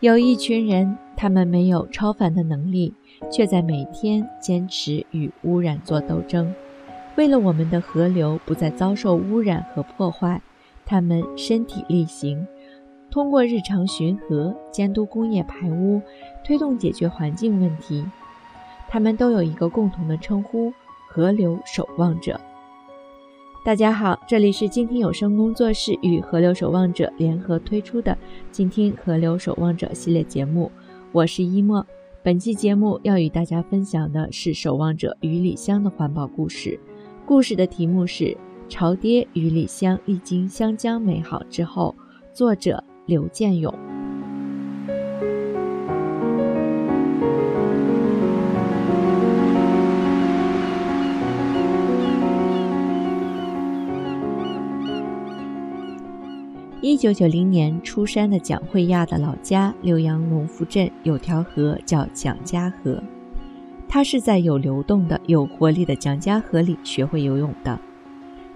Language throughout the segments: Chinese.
有一群人，他们没有超凡的能力，却在每天坚持与污染做斗争。为了我们的河流不再遭受污染和破坏，他们身体力行，通过日常巡河、监督工业排污，推动解决环境问题。他们都有一个共同的称呼：河流守望者。大家好，这里是静听有声工作室与河流守望者联合推出的“静听河流守望者”系列节目，我是一墨。本期节目要与大家分享的是守望者于里香的环保故事。故事的题目是《潮爹于里香历经湘江美好之后》，作者刘建勇。一九九零年出山的蒋慧亚的老家浏阳农福镇有条河叫蒋家河，他是在有流动的、有活力的蒋家河里学会游泳的。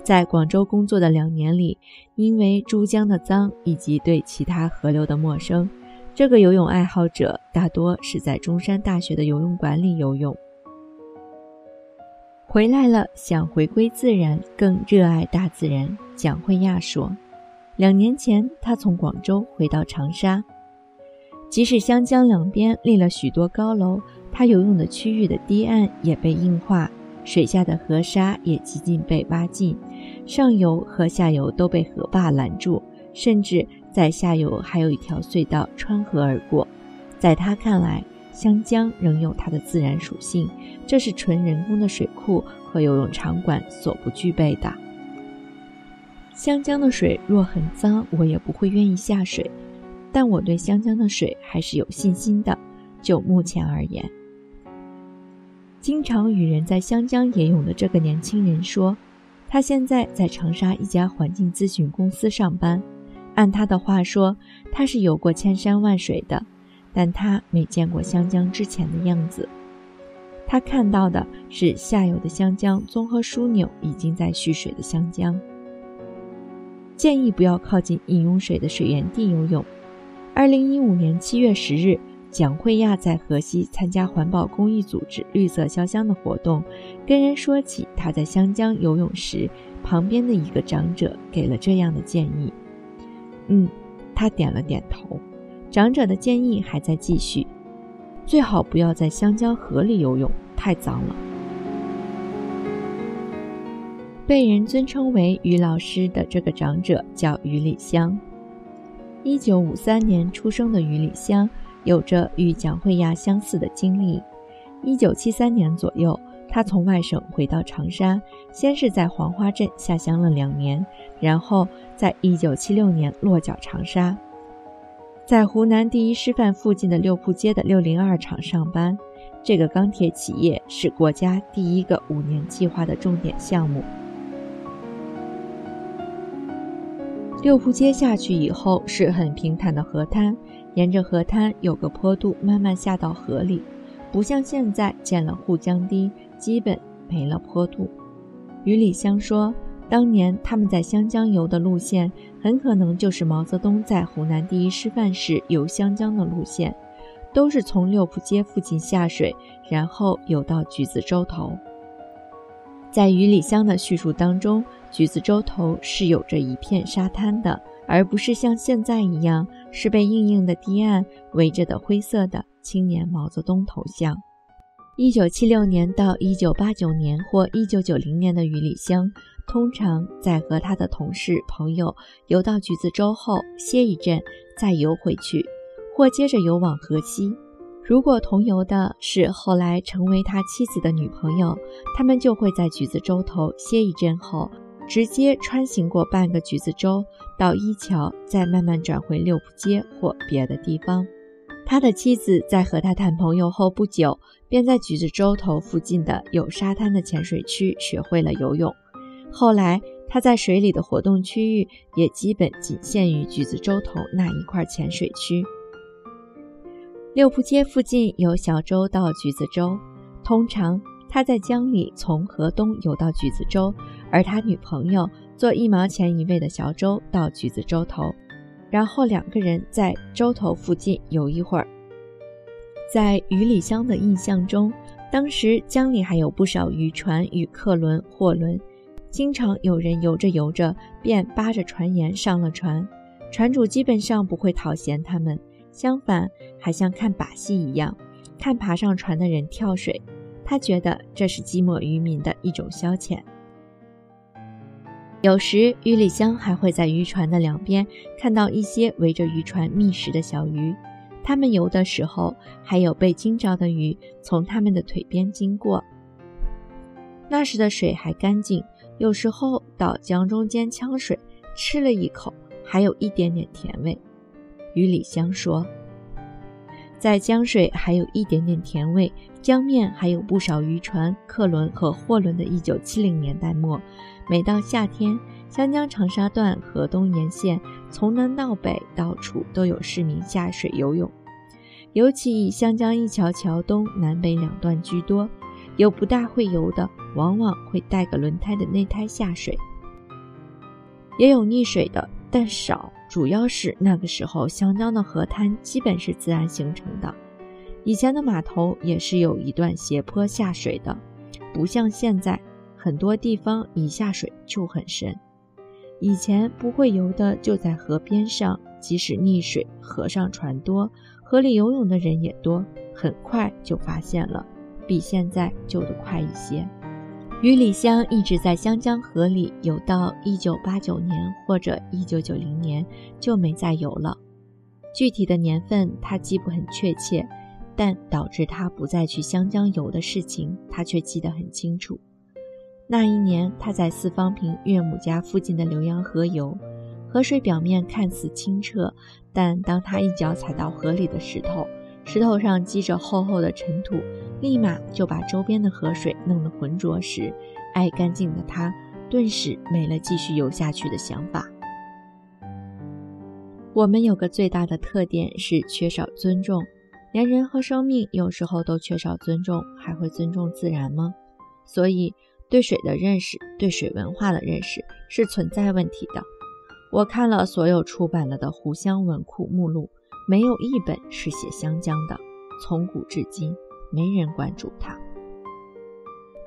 在广州工作的两年里，因为珠江的脏以及对其他河流的陌生，这个游泳爱好者大多是在中山大学的游泳馆里游泳。回来了，想回归自然，更热爱大自然。蒋慧亚说。两年前，他从广州回到长沙。即使湘江两边立了许多高楼，他游泳的区域的堤岸也被硬化，水下的河沙也几近被挖尽，上游和下游都被河坝拦住，甚至在下游还有一条隧道穿河而过。在他看来，湘江仍有它的自然属性，这是纯人工的水库和游泳场馆所不具备的。湘江的水若很脏，我也不会愿意下水。但我对湘江的水还是有信心的。就目前而言，经常与人在湘江野泳的这个年轻人说，他现在在长沙一家环境咨询公司上班。按他的话说，他是游过千山万水的，但他没见过湘江之前的样子。他看到的是下游的湘江综合枢纽已经在蓄水的湘江。建议不要靠近饮用水的水源地游泳。二零一五年七月十日，蒋慧亚在河西参加环保公益组织“绿色潇湘”的活动，跟人说起他在湘江游泳时，旁边的一个长者给了这样的建议。嗯，他点了点头。长者的建议还在继续，最好不要在湘江河里游泳，太脏了。被人尊称为于老师的这个长者叫于礼香。一九五三年出生的于礼香，有着与蒋慧亚相似的经历。一九七三年左右，他从外省回到长沙，先是在黄花镇下乡了两年，然后在一九七六年落脚长沙，在湖南第一师范附近的六铺街的六零二厂上班。这个钢铁企业是国家第一个五年计划的重点项目。六铺街下去以后是很平坦的河滩，沿着河滩有个坡度，慢慢下到河里，不像现在建了护江堤，基本没了坡度。于礼香说，当年他们在湘江游的路线，很可能就是毛泽东在湖南第一师范时游湘江的路线，都是从六铺街附近下水，然后游到橘子洲头。在于礼香的叙述当中。橘子洲头是有着一片沙滩的，而不是像现在一样是被硬硬的堤岸围着的灰色的青年毛泽东头像。一九七六年到一九八九年或一九九零年的于里香，通常在和他的同事朋友游到橘子洲后歇一阵，再游回去，或接着游往河西。如果同游的是后来成为他妻子的女朋友，他们就会在橘子洲头歇一阵后。直接穿行过半个橘子洲到一桥，再慢慢转回六铺街或别的地方。他的妻子在和他谈朋友后不久，便在橘子洲头附近的有沙滩的浅水区学会了游泳。后来他在水里的活动区域也基本仅限于橘子洲头那一块浅水区。六铺街附近有小洲到橘子洲，通常。他在江里从河东游到橘子洲，而他女朋友坐一毛钱一位的小舟到橘子洲头。然后两个人在洲头附近游一会儿。在于里香的印象中，当时江里还有不少渔船与客轮、货轮，经常有人游着游着便扒着船沿上了船，船主基本上不会讨嫌他们，相反还像看把戏一样，看爬上船的人跳水。他觉得这是寂寞渔民的一种消遣。有时，于里香还会在渔船的两边看到一些围着渔船觅食的小鱼。它们游的时候，还有被惊着的鱼从它们的腿边经过。那时的水还干净，有时候到江中间呛水，吃了一口，还有一点点甜味。于里香说，在江水还有一点点甜味，江面还有不少渔船、客轮和货轮的1970年代末。每到夏天，湘江长沙段河东沿线从南到北，到处都有市民下水游泳。尤其以湘江一桥桥东南北两段居多，有不大会游的，往往会带个轮胎的内胎下水；也有溺水的，但少。主要是那个时候湘江的河滩基本是自然形成的，以前的码头也是有一段斜坡下水的，不像现在。很多地方一下水就很深，以前不会游的就在河边上，即使溺水，河上船多，河里游泳的人也多，很快就发现了，比现在救得快一些。于里香一直在湘江河里游到一九八九年或者一九九零年就没再游了，具体的年份他记不很确切，但导致他不再去湘江游的事情，他却记得很清楚。那一年，他在四方坪岳母家附近的浏阳河游，河水表面看似清澈，但当他一脚踩到河里的石头，石头上积着厚厚的尘土，立马就把周边的河水弄得浑浊时，爱干净的他顿时没了继续游下去的想法。我们有个最大的特点是缺少尊重，连人和生命有时候都缺少尊重，还会尊重自然吗？所以。对水的认识，对水文化的认识是存在问题的。我看了所有出版了的湖湘文库目录，没有一本是写湘江的。从古至今，没人关注它。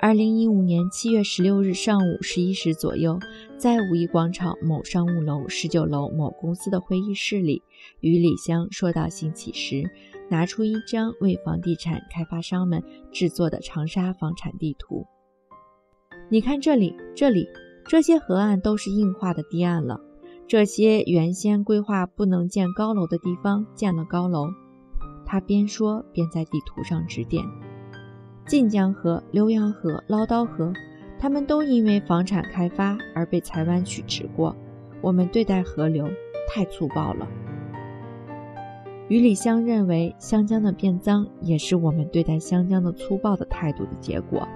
二零一五年七月十六日上午十一时左右，在五一广场某商务楼十九楼某公司的会议室里，与李湘说到兴起时，拿出一张为房地产开发商们制作的长沙房产地图。你看这里，这里，这些河岸都是硬化的堤岸了。这些原先规划不能建高楼的地方建了高楼。他边说边在地图上指点：晋江河、浏阳河、唠叨河，他们都因为房产开发而被裁湾取直过。我们对待河流太粗暴了。于里香认为，湘江的变脏也是我们对待湘江的粗暴的态度的结果。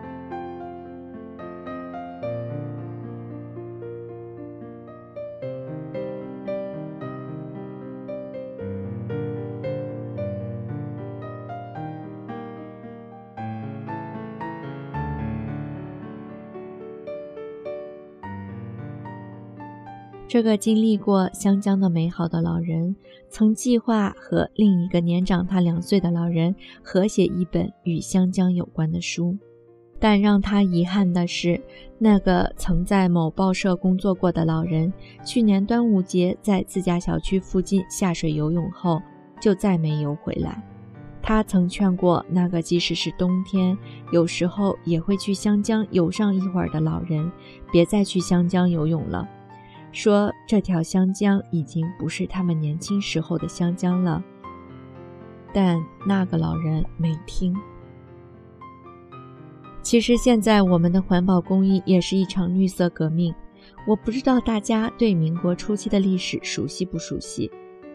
这个经历过湘江的美好的老人，曾计划和另一个年长他两岁的老人合写一本与湘江有关的书，但让他遗憾的是，那个曾在某报社工作过的老人，去年端午节在自家小区附近下水游泳后，就再没游回来。他曾劝过那个即使是冬天，有时候也会去湘江游上一会儿的老人，别再去湘江游泳了。说这条湘江已经不是他们年轻时候的湘江了，但那个老人没听。其实现在我们的环保公益也是一场绿色革命。我不知道大家对民国初期的历史熟悉不熟悉？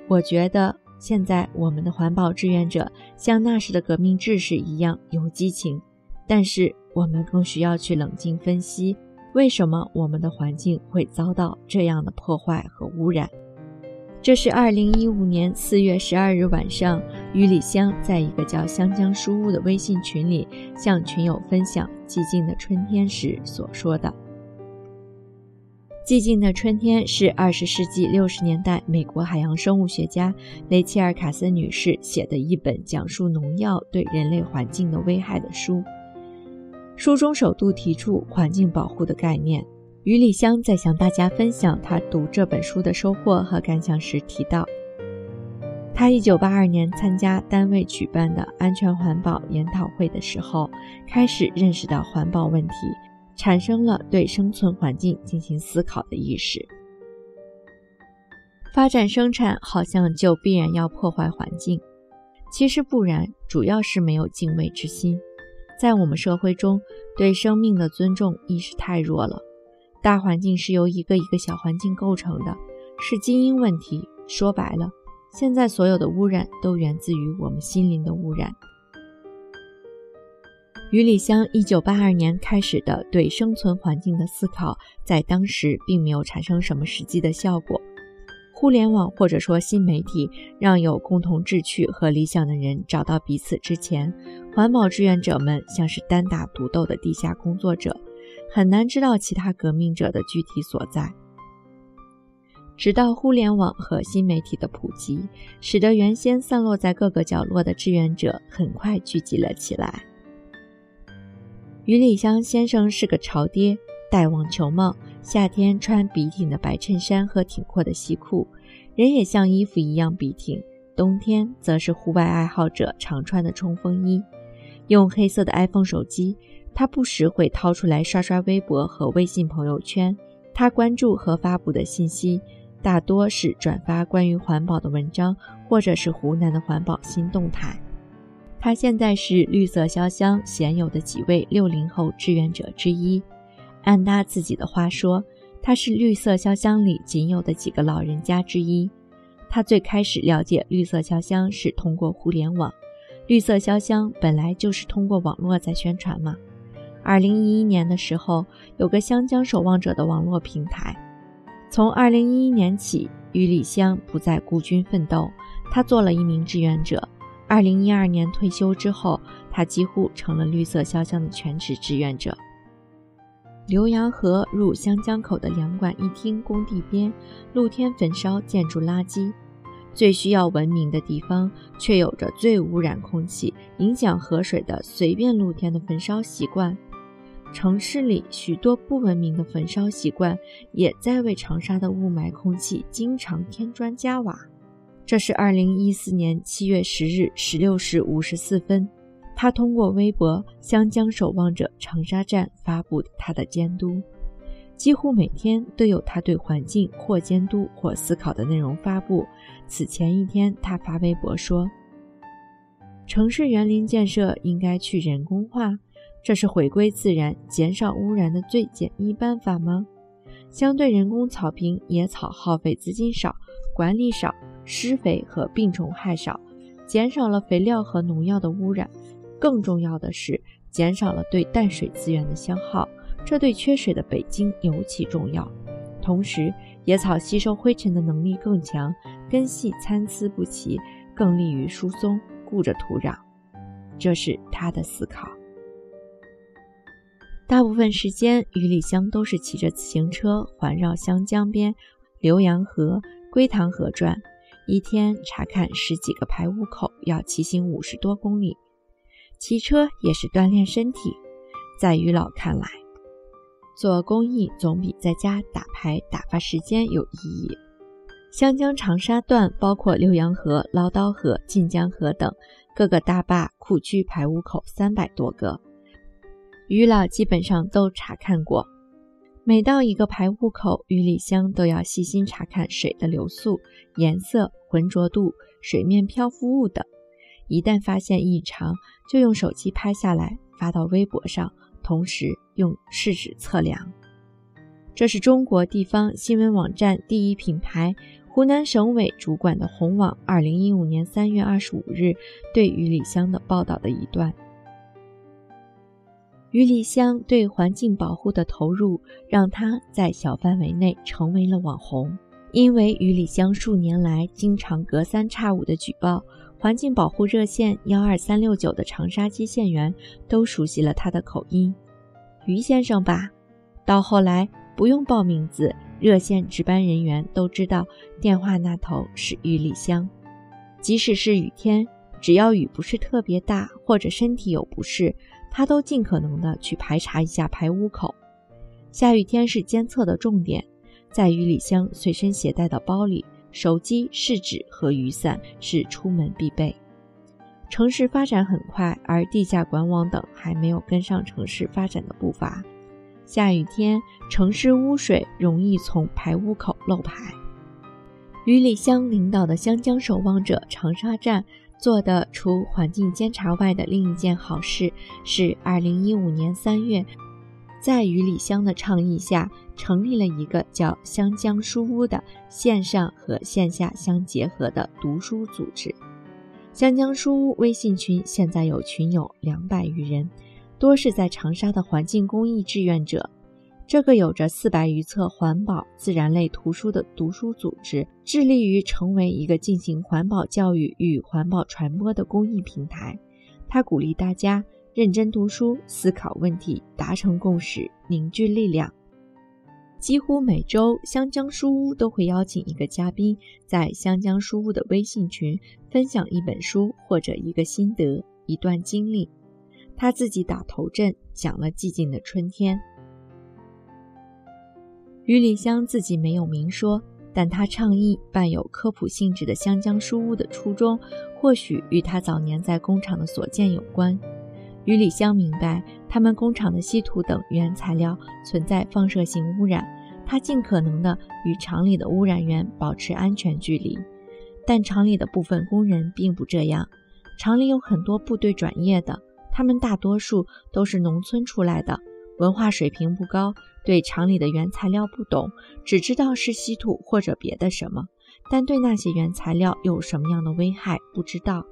我觉得现在我们的环保志愿者像那时的革命志士一样有激情，但是我们更需要去冷静分析。为什么我们的环境会遭到这样的破坏和污染？这是二零一五年四月十二日晚上，于李湘在一个叫“湘江书屋”的微信群里向群友分享《寂静的春天》时所说的。寂静的春天是二十世纪六十年代美国海洋生物学家雷切尔·卡森女士写的一本讲述农药对人类环境的危害的书。书中首度提出环境保护的概念。于礼香在向大家分享他读这本书的收获和感想时提到，他一九八二年参加单位举办的安全环保研讨会的时候，开始认识到环保问题。产生了对生存环境进行思考的意识。发展生产好像就必然要破坏环境，其实不然，主要是没有敬畏之心。在我们社会中，对生命的尊重意识太弱了。大环境是由一个一个小环境构成的，是基因问题。说白了，现在所有的污染都源自于我们心灵的污染。于礼香一九八二年开始的对生存环境的思考，在当时并没有产生什么实际的效果。互联网或者说新媒体，让有共同志趣和理想的人找到彼此之前，环保志愿者们像是单打独斗的地下工作者，很难知道其他革命者的具体所在。直到互联网和新媒体的普及，使得原先散落在各个角落的志愿者很快聚集了起来。于礼香先生是个潮爹，戴网球帽，夏天穿笔挺的白衬衫和挺阔的西裤，人也像衣服一样笔挺；冬天则是户外爱好者常穿的冲锋衣。用黑色的 iPhone 手机，他不时会掏出来刷刷微博和微信朋友圈。他关注和发布的信息大多是转发关于环保的文章，或者是湖南的环保新动态。他现在是绿色潇湘鲜有的几位六零后志愿者之一。按他自己的话说，他是绿色潇湘里仅有的几个老人家之一。他最开始了解绿色潇湘是通过互联网。绿色潇湘本来就是通过网络在宣传嘛。二零一一年的时候，有个湘江守望者的网络平台。从二零一一年起，于礼香不再孤军奋斗，他做了一名志愿者。二零一二年退休之后，他几乎成了绿色潇湘的全职志愿者。浏阳河入湘江口的两馆一厅工地边，露天焚烧建筑垃圾，最需要文明的地方，却有着最污染空气、影响河水的随便露天的焚烧习惯。城市里许多不文明的焚烧习惯，也在为长沙的雾霾空气经常添砖加瓦。这是二零一四年七月十日十六时五十四分，他通过微博“湘江守望者长沙站”发布他的监督。几乎每天都有他对环境或监督或思考的内容发布。此前一天，他发微博说：“城市园林建设应该去人工化，这是回归自然、减少污染的最简易办法吗？相对人工草坪、野草耗费资金少，管理少。”施肥和病虫害少，减少了肥料和农药的污染。更重要的是，减少了对淡水资源的消耗，这对缺水的北京尤其重要。同时，野草吸收灰尘的能力更强，根系参差不齐，更利于疏松，固着土壤。这是他的思考。大部分时间，于礼香都是骑着自行车环绕湘江边、浏阳河、归塘河转。一天查看十几个排污口，要骑行五十多公里。骑车也是锻炼身体。在于老看来，做公益总比在家打牌打发时间有意义。湘江长沙段包括浏阳河、唠叨河、晋江河等各个大坝库区排污口三百多个，于老基本上都查看过。每到一个排污口，于礼香都要细心查看水的流速、颜色。浑浊度、水面漂浮物等，一旦发现异常，就用手机拍下来发到微博上，同时用试纸测量。这是中国地方新闻网站第一品牌湖南省委主管的红网二零一五年三月二十五日对于李湘的报道的一段。于李湘对环境保护的投入，让他在小范围内成为了网红。因为于礼香数年来经常隔三差五的举报环境保护热线幺二三六九的长沙接线员都熟悉了他的口音，于先生吧。到后来不用报名字，热线值班人员都知道电话那头是于丽香。即使是雨天，只要雨不是特别大或者身体有不适，他都尽可能的去排查一下排污口。下雨天是监测的重点，在于丽香随身携带的包里，手机、试纸和雨伞是出门必备。城市发展很快，而地下管网等还没有跟上城市发展的步伐。下雨天，城市污水容易从排污口漏排。于礼香领导的湘江守望者长沙站做的除环境监察外的另一件好事，是2015年3月，在于礼香的倡议下，成立了一个叫“湘江书屋”的线上和线下相结合的读书组织。湘江书屋微信群现在有群友两百余人，多是在长沙的环境公益志愿者。这个有着四百余册环保、自然类图书的读书组织，致力于成为一个进行环保教育与环保传播的公益平台。他鼓励大家认真读书、思考问题、达成共识、凝聚力量。几乎每周，湘江书屋都会邀请一个嘉宾，在湘江书屋的微信群分享一本书或者一个心得、一段经历。他自己打头阵，讲了《寂静的春天》。于礼香自己没有明说，但他倡议伴有科普性质的湘江书屋的初衷，或许与他早年在工厂的所见有关。于礼香明白，他们工厂的稀土等原材料存在放射性污染，他尽可能的与厂里的污染源保持安全距离。但厂里的部分工人并不这样，厂里有很多部队转业的，他们大多数都是农村出来的，文化水平不高，对厂里的原材料不懂，只知道是稀土或者别的什么，但对那些原材料有什么样的危害不知道。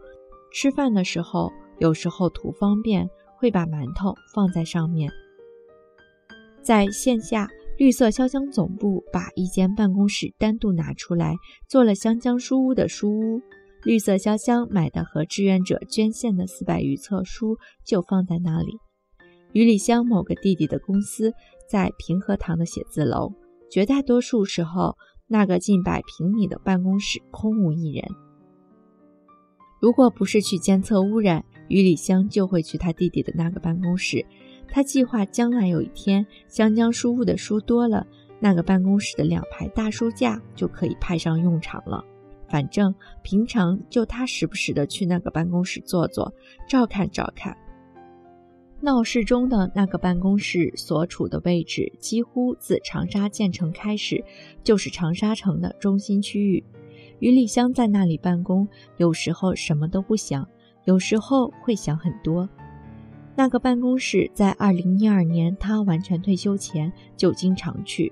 吃饭的时候。有时候图方便，会把馒头放在上面。在线下，绿色潇湘总部把一间办公室单独拿出来，做了湘江书屋的书屋。绿色潇湘买的和志愿者捐献的四百余册书就放在那里。于里乡某个弟弟的公司在平和堂的写字楼，绝大多数时候，那个近百平米的办公室空无一人。如果不是去监测污染，于礼香就会去他弟弟的那个办公室。他计划将来有一天，湘江书屋的书多了，那个办公室的两排大书架就可以派上用场了。反正平常就他时不时的去那个办公室坐坐，照看照看。闹市中的那个办公室所处的位置，几乎自长沙建成开始就是长沙城的中心区域。于礼香在那里办公，有时候什么都不想。有时候会想很多。那个办公室在二零一二年他完全退休前就经常去。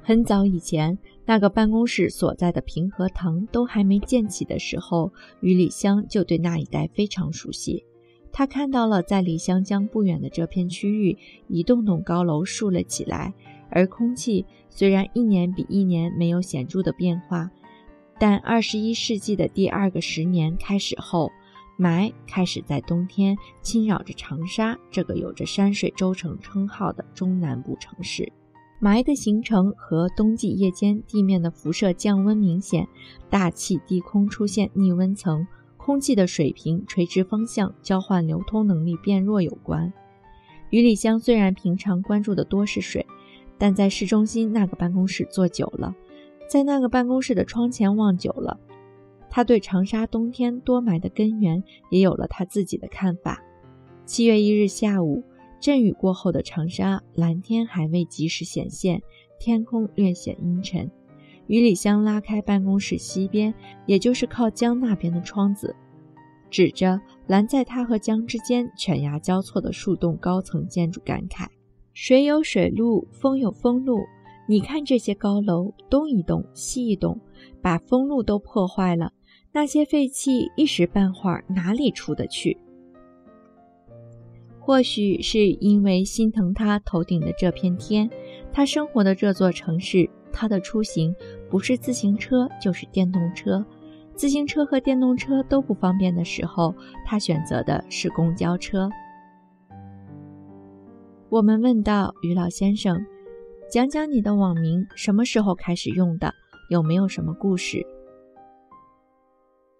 很早以前，那个办公室所在的平和堂都还没建起的时候，于李湘就对那一带非常熟悉。他看到了在离湘江不远的这片区域，一栋栋高楼竖了起来，而空气虽然一年比一年没有显著的变化，但二十一世纪的第二个十年开始后。霾开始在冬天侵扰着长沙这个有着山水洲城称号的中南部城市。霾的形成和冬季夜间地面的辐射降温明显，大气低空出现逆温层，空气的水平垂直方向交换流通能力变弱有关。余礼香虽然平常关注的多是水，但在市中心那个办公室坐久了，在那个办公室的窗前望久了。他对长沙冬天多霾的根源也有了他自己的看法。七月一日下午，阵雨过后的长沙，蓝天还未及时显现，天空略显阴沉。于礼香拉开办公室西边，也就是靠江那边的窗子，指着拦在他和江之间犬牙交错的数栋高层建筑，感慨：“水有水路，风有风路。你看这些高楼，东一栋，西一栋，把风路都破坏了。”那些废气一时半会儿哪里出得去？或许是因为心疼他头顶的这片天，他生活的这座城市，他的出行不是自行车就是电动车。自行车和电动车都不方便的时候，他选择的是公交车。我们问道：“于老先生，讲讲你的网名什么时候开始用的，有没有什么故事？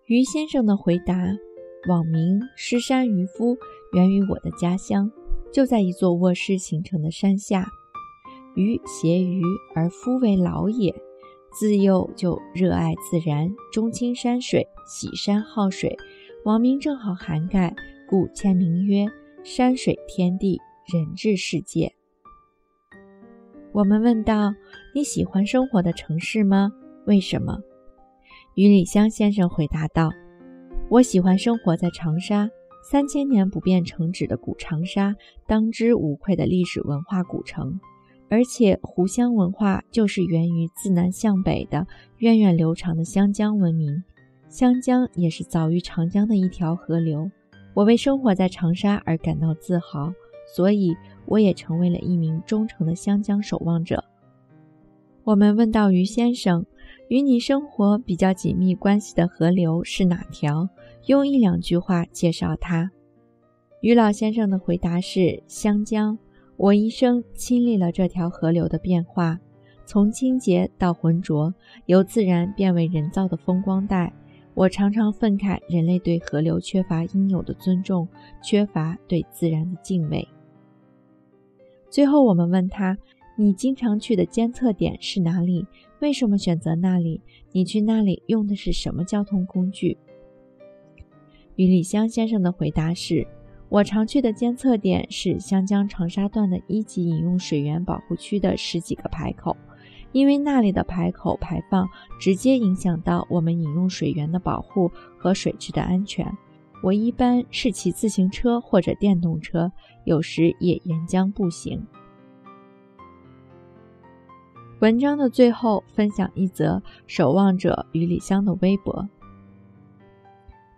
于先生的回答：网名狮山渔夫源于我的家乡，就在一座卧室形成的山下。鱼谐鱼而夫为老也，自幼就热爱自然，钟情山水，喜山好水。网名正好涵盖，故签名曰“山水天地人治世界”。我们问道：“你喜欢生活的城市吗？为什么？”于礼香先生回答道：“我喜欢生活在长沙，三千年不变城址的古长沙，当之无愧的历史文化古城。”而且，湖湘文化就是源于自南向北的源远流长的湘江文明。湘江也是早于长江的一条河流。我为生活在长沙而感到自豪，所以我也成为了一名忠诚的湘江守望者。我们问到于先生，与你生活比较紧密关系的河流是哪条？用一两句话介绍它。于老先生的回答是：湘江。我一生亲历了这条河流的变化，从清洁到浑浊，由自然变为人造的风光带。我常常愤慨人类对河流缺乏应有的尊重，缺乏对自然的敬畏。最后，我们问他：“你经常去的监测点是哪里？为什么选择那里？你去那里用的是什么交通工具？”于礼香先生的回答是。我常去的监测点是湘江长沙段的一级饮用水源保护区的十几个排口，因为那里的排口排放直接影响到我们饮用水源的保护和水质的安全。我一般是骑自行车或者电动车，有时也沿江步行。文章的最后分享一则守望者与李湘的微博。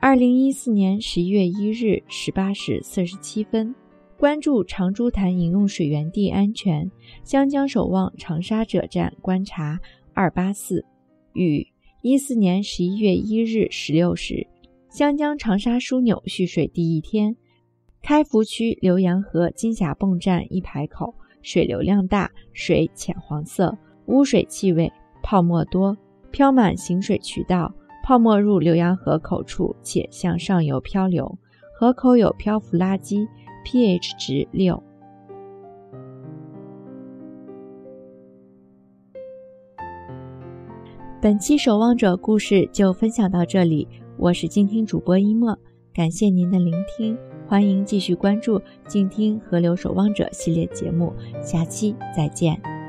二零一四年十一月一日十八时四十七分，关注长株潭饮用水源地安全，湘江守望长沙者站观察二八四。与一四年十一月一日十六时，湘江长沙枢纽蓄水第一天，开福区浏阳河金霞泵站一排口水流量大，水浅黄色，污水气味，泡沫多，飘满行水渠道。泡沫入浏阳河口处，且向上游漂流。河口有漂浮垃圾，pH 值六。本期守望者故事就分享到这里，我是静听主播一墨，感谢您的聆听，欢迎继续关注静听河流守望者系列节目，下期再见。